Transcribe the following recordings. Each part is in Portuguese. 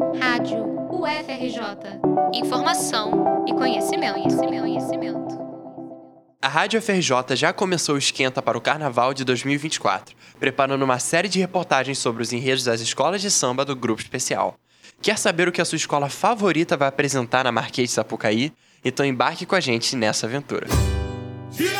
Rádio UFRJ. Informação e conhecimento, conhecimento, conhecimento. A Rádio FRJ já começou o esquenta para o Carnaval de 2024, preparando uma série de reportagens sobre os enredos das escolas de samba do Grupo Especial. Quer saber o que a sua escola favorita vai apresentar na Marquês de Sapucaí? Então embarque com a gente nessa aventura. Gira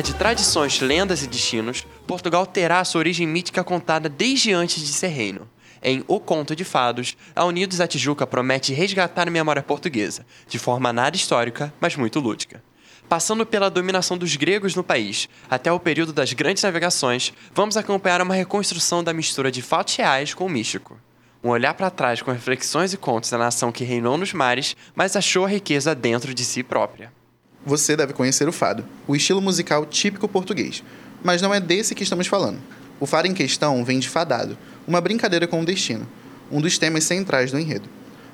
Terra de tradições, lendas e destinos, Portugal terá sua origem mítica contada desde antes de ser reino. Em O Conto de Fados, a Unidos da Tijuca promete resgatar a memória portuguesa, de forma nada histórica, mas muito lúdica. Passando pela dominação dos gregos no país, até o período das grandes navegações, vamos acompanhar uma reconstrução da mistura de fatos reais com o místico. Um olhar para trás com reflexões e contos da nação que reinou nos mares, mas achou a riqueza dentro de si própria. Você deve conhecer o fado, o estilo musical típico português. Mas não é desse que estamos falando. O fado em questão vem de fadado, uma brincadeira com o destino, um dos temas centrais do enredo.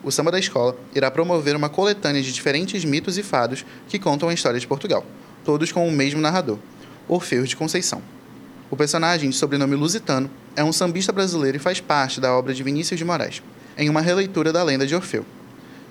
O samba da escola irá promover uma coletânea de diferentes mitos e fados que contam a história de Portugal, todos com o mesmo narrador, Orfeu de Conceição. O personagem, de sobrenome Lusitano, é um sambista brasileiro e faz parte da obra de Vinícius de Moraes, em uma releitura da lenda de Orfeu.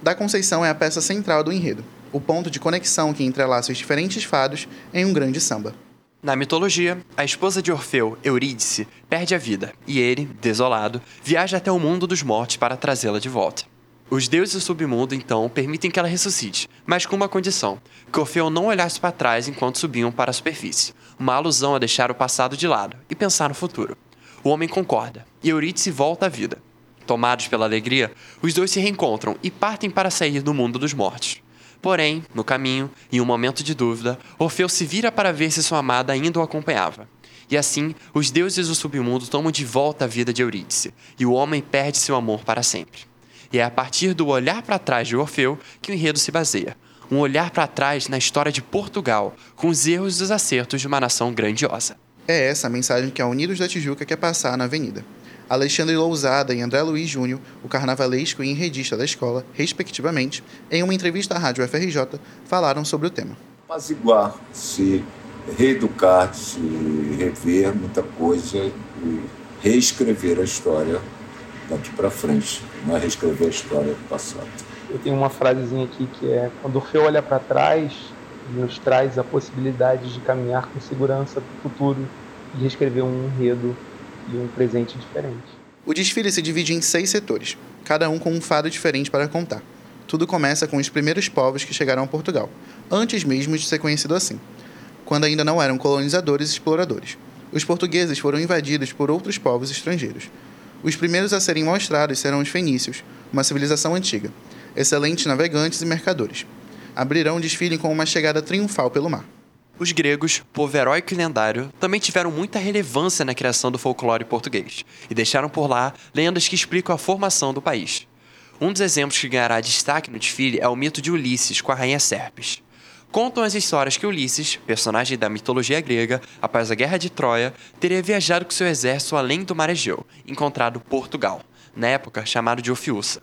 Da Conceição é a peça central do enredo, o ponto de conexão que entrelaça os diferentes fados em um grande samba. Na mitologia, a esposa de Orfeu, Eurídice, perde a vida e ele, desolado, viaja até o mundo dos mortos para trazê-la de volta. Os deuses do submundo, então, permitem que ela ressuscite, mas com uma condição: que Orfeu não olhasse para trás enquanto subiam para a superfície, uma alusão a deixar o passado de lado e pensar no futuro. O homem concorda, e Eurídice volta à vida. Tomados pela alegria, os dois se reencontram e partem para sair do mundo dos mortos. Porém, no caminho, em um momento de dúvida, Orfeu se vira para ver se sua amada ainda o acompanhava. E assim, os deuses do submundo tomam de volta a vida de Eurídice, e o homem perde seu amor para sempre. E é a partir do olhar para trás de Orfeu que o enredo se baseia. Um olhar para trás na história de Portugal, com os erros e os acertos de uma nação grandiosa. É essa a mensagem que a Unidos da Tijuca quer passar na Avenida. Alexandre Lousada e André Luiz Júnior, o carnavalesco e enredista da escola, respectivamente, em uma entrevista à Rádio FRJ, falaram sobre o tema. apaziguar, se reeducar, se rever muita coisa e reescrever a história daqui para frente, não é reescrever a história do passado. Eu tenho uma frasezinha aqui que é: quando Orfeu olha para trás, nos traz a possibilidade de caminhar com segurança para o futuro e reescrever um enredo e um presente diferente. O desfile se divide em seis setores, cada um com um fado diferente para contar. Tudo começa com os primeiros povos que chegaram a Portugal, antes mesmo de ser conhecido assim, quando ainda não eram colonizadores e exploradores. Os portugueses foram invadidos por outros povos estrangeiros. Os primeiros a serem mostrados serão os fenícios, uma civilização antiga, excelentes navegantes e mercadores. Abrirão o desfile com uma chegada triunfal pelo mar. Os gregos, povo heróico e lendário, também tiveram muita relevância na criação do folclore português e deixaram por lá lendas que explicam a formação do país. Um dos exemplos que ganhará destaque no desfile é o mito de Ulisses com a rainha Serpes. Contam as histórias que Ulisses, personagem da mitologia grega, após a guerra de Troia, teria viajado com seu exército além do mar Egeu, encontrado Portugal, na época chamado de Ofiuça.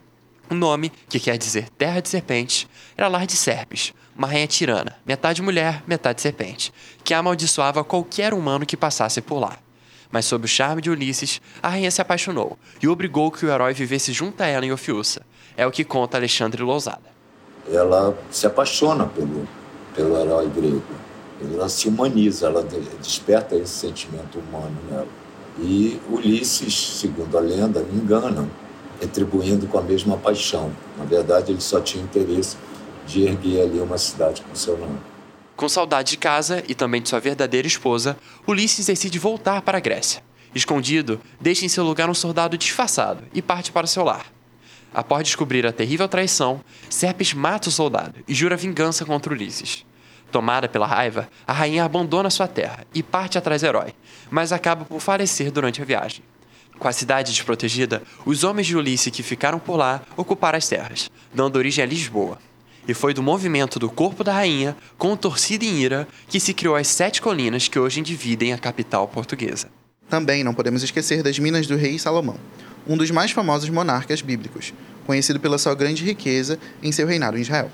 O nome, que quer dizer terra de serpentes, era lar de Serpes, uma rainha tirana, metade mulher, metade serpente, que amaldiçoava qualquer humano que passasse por lá. Mas sob o charme de Ulisses, a rainha se apaixonou e obrigou que o herói vivesse junto a ela em Ofiuça. É o que conta Alexandre Lousada. Ela se apaixona pelo, pelo herói grego, ela se humaniza, ela de- desperta esse sentimento humano nela. E Ulisses, segundo a lenda, engana, retribuindo com a mesma paixão. Na verdade, ele só tinha interesse de erguer ali uma cidade com seu nome. Com saudade de casa e também de sua verdadeira esposa, Ulisses decide voltar para a Grécia. Escondido, deixa em seu lugar um soldado disfarçado e parte para seu lar. Após descobrir a terrível traição, Serpes mata o soldado e jura vingança contra Ulisses. Tomada pela raiva, a rainha abandona sua terra e parte atrás do herói, mas acaba por falecer durante a viagem. Com a cidade desprotegida, os homens de Ulisses que ficaram por lá ocuparam as terras, dando origem a Lisboa. E foi do movimento do corpo da rainha, contorcido em ira, que se criou as sete colinas que hoje dividem a capital portuguesa. Também não podemos esquecer das Minas do Rei Salomão, um dos mais famosos monarcas bíblicos, conhecido pela sua grande riqueza em seu reinado em Israel.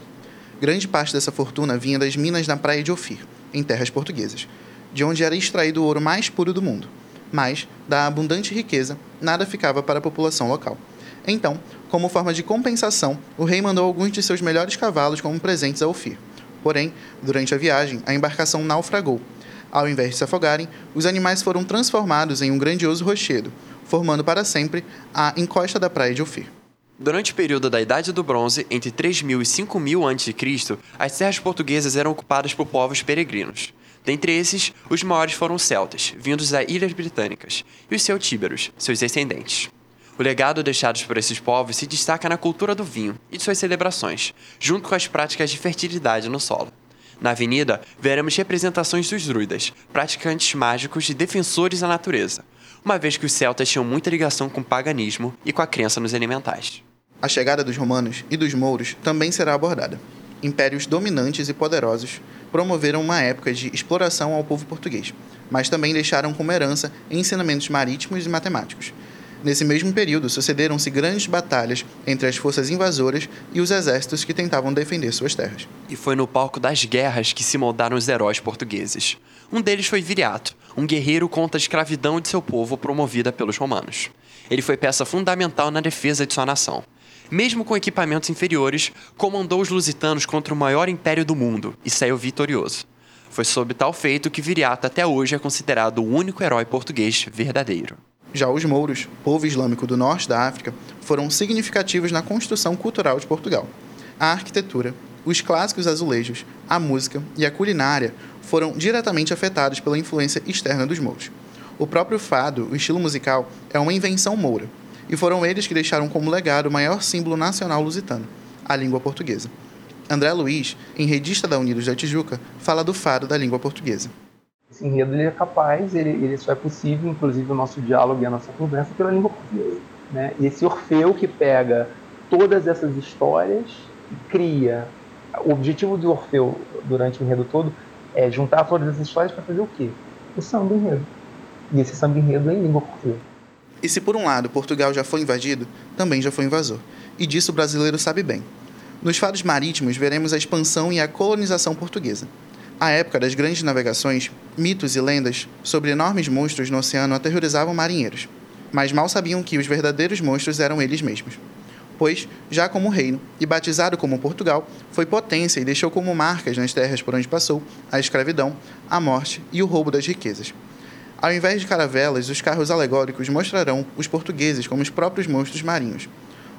Grande parte dessa fortuna vinha das minas na praia de Ofir, em terras portuguesas, de onde era extraído o ouro mais puro do mundo. Mas, da abundante riqueza, nada ficava para a população local. Então, como forma de compensação, o rei mandou alguns de seus melhores cavalos como presentes a Ofir. Porém, durante a viagem, a embarcação naufragou. Ao invés de se afogarem, os animais foram transformados em um grandioso rochedo, formando para sempre a encosta da praia de Ofir. Durante o período da Idade do Bronze, entre 3000 e 5000 a.C., as terras portuguesas eram ocupadas por povos peregrinos. Dentre esses, os maiores foram os celtas, vindos das Ilhas Britânicas, e os celtíberos, seus descendentes. O legado deixado por esses povos se destaca na cultura do vinho e de suas celebrações, junto com as práticas de fertilidade no solo. Na avenida, veremos representações dos druidas, praticantes mágicos e defensores da natureza, uma vez que os celtas tinham muita ligação com o paganismo e com a crença nos elementais. A chegada dos romanos e dos mouros também será abordada. Impérios dominantes e poderosos promoveram uma época de exploração ao povo português, mas também deixaram como herança ensinamentos marítimos e matemáticos, Nesse mesmo período, sucederam-se grandes batalhas entre as forças invasoras e os exércitos que tentavam defender suas terras. E foi no palco das guerras que se moldaram os heróis portugueses. Um deles foi Viriato, um guerreiro contra a escravidão de seu povo promovida pelos romanos. Ele foi peça fundamental na defesa de sua nação. Mesmo com equipamentos inferiores, comandou os lusitanos contra o maior império do mundo e saiu vitorioso. Foi sob tal feito que Viriato até hoje é considerado o único herói português verdadeiro. Já os mouros, povo islâmico do norte da África, foram significativos na construção cultural de Portugal. A arquitetura, os clássicos azulejos, a música e a culinária foram diretamente afetados pela influência externa dos mouros. O próprio fado, o estilo musical, é uma invenção moura, e foram eles que deixaram como legado o maior símbolo nacional lusitano, a língua portuguesa. André Luiz, em Redista da Unidos da Tijuca, fala do fado da língua portuguesa esse enredo ele é capaz, ele, ele só é possível, inclusive o nosso diálogo e a nossa conversa, pela língua portuguesa. Né? E esse Orfeu que pega todas essas histórias e cria. O objetivo do Orfeu durante o enredo todo é juntar todas essas histórias para fazer o quê? O samba enredo. E esse samba enredo é em língua portuguesa. E se por um lado Portugal já foi invadido, também já foi invasor. E disso o brasileiro sabe bem. Nos faros marítimos veremos a expansão e a colonização portuguesa. À época das grandes navegações, mitos e lendas sobre enormes monstros no oceano aterrorizavam marinheiros, mas mal sabiam que os verdadeiros monstros eram eles mesmos. Pois, já como reino e batizado como Portugal, foi potência e deixou como marcas nas terras por onde passou a escravidão, a morte e o roubo das riquezas. Ao invés de caravelas, os carros alegóricos mostrarão os portugueses como os próprios monstros marinhos,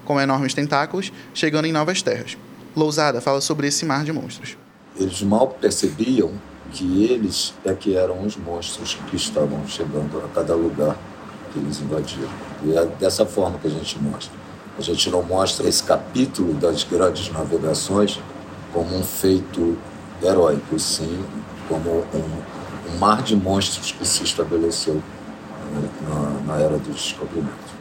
com enormes tentáculos chegando em novas terras. Lousada fala sobre esse mar de monstros eles mal percebiam que eles é que eram os monstros que estavam chegando a cada lugar que eles invadiram. E é dessa forma que a gente mostra. A gente não mostra esse capítulo das grandes navegações como um feito heróico, sim como um, um mar de monstros que se estabeleceu né, na, na era do descobrimento.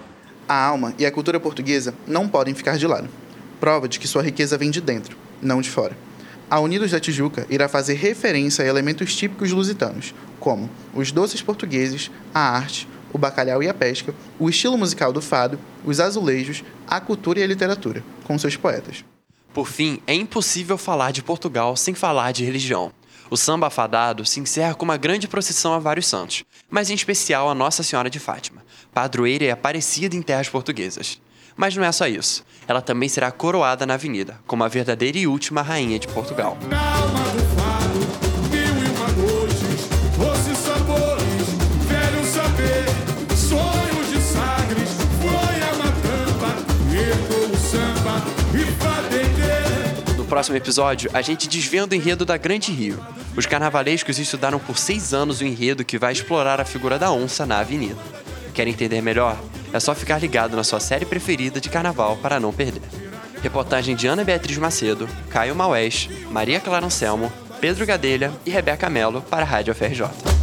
A alma e a cultura portuguesa não podem ficar de lado. Prova de que sua riqueza vem de dentro, não de fora. A Unidos da Tijuca irá fazer referência a elementos típicos lusitanos, como os doces portugueses, a arte, o bacalhau e a pesca, o estilo musical do fado, os azulejos, a cultura e a literatura, com seus poetas. Por fim, é impossível falar de Portugal sem falar de religião. O samba fadado se encerra com uma grande procissão a vários santos, mas em especial a Nossa Senhora de Fátima, padroeira e aparecida em terras portuguesas. Mas não é só isso. Ela também será coroada na avenida, como a verdadeira e última rainha de Portugal. No próximo episódio, a gente desvenda o enredo da Grande Rio. Os carnavalescos estudaram por seis anos o enredo que vai explorar a figura da onça na avenida. Quer entender melhor? É só ficar ligado na sua série preferida de carnaval para não perder. Reportagem de Ana Beatriz Macedo, Caio Maués, Maria Clara Anselmo, Pedro Gadelha e Rebeca Melo para a Rádio FRJ.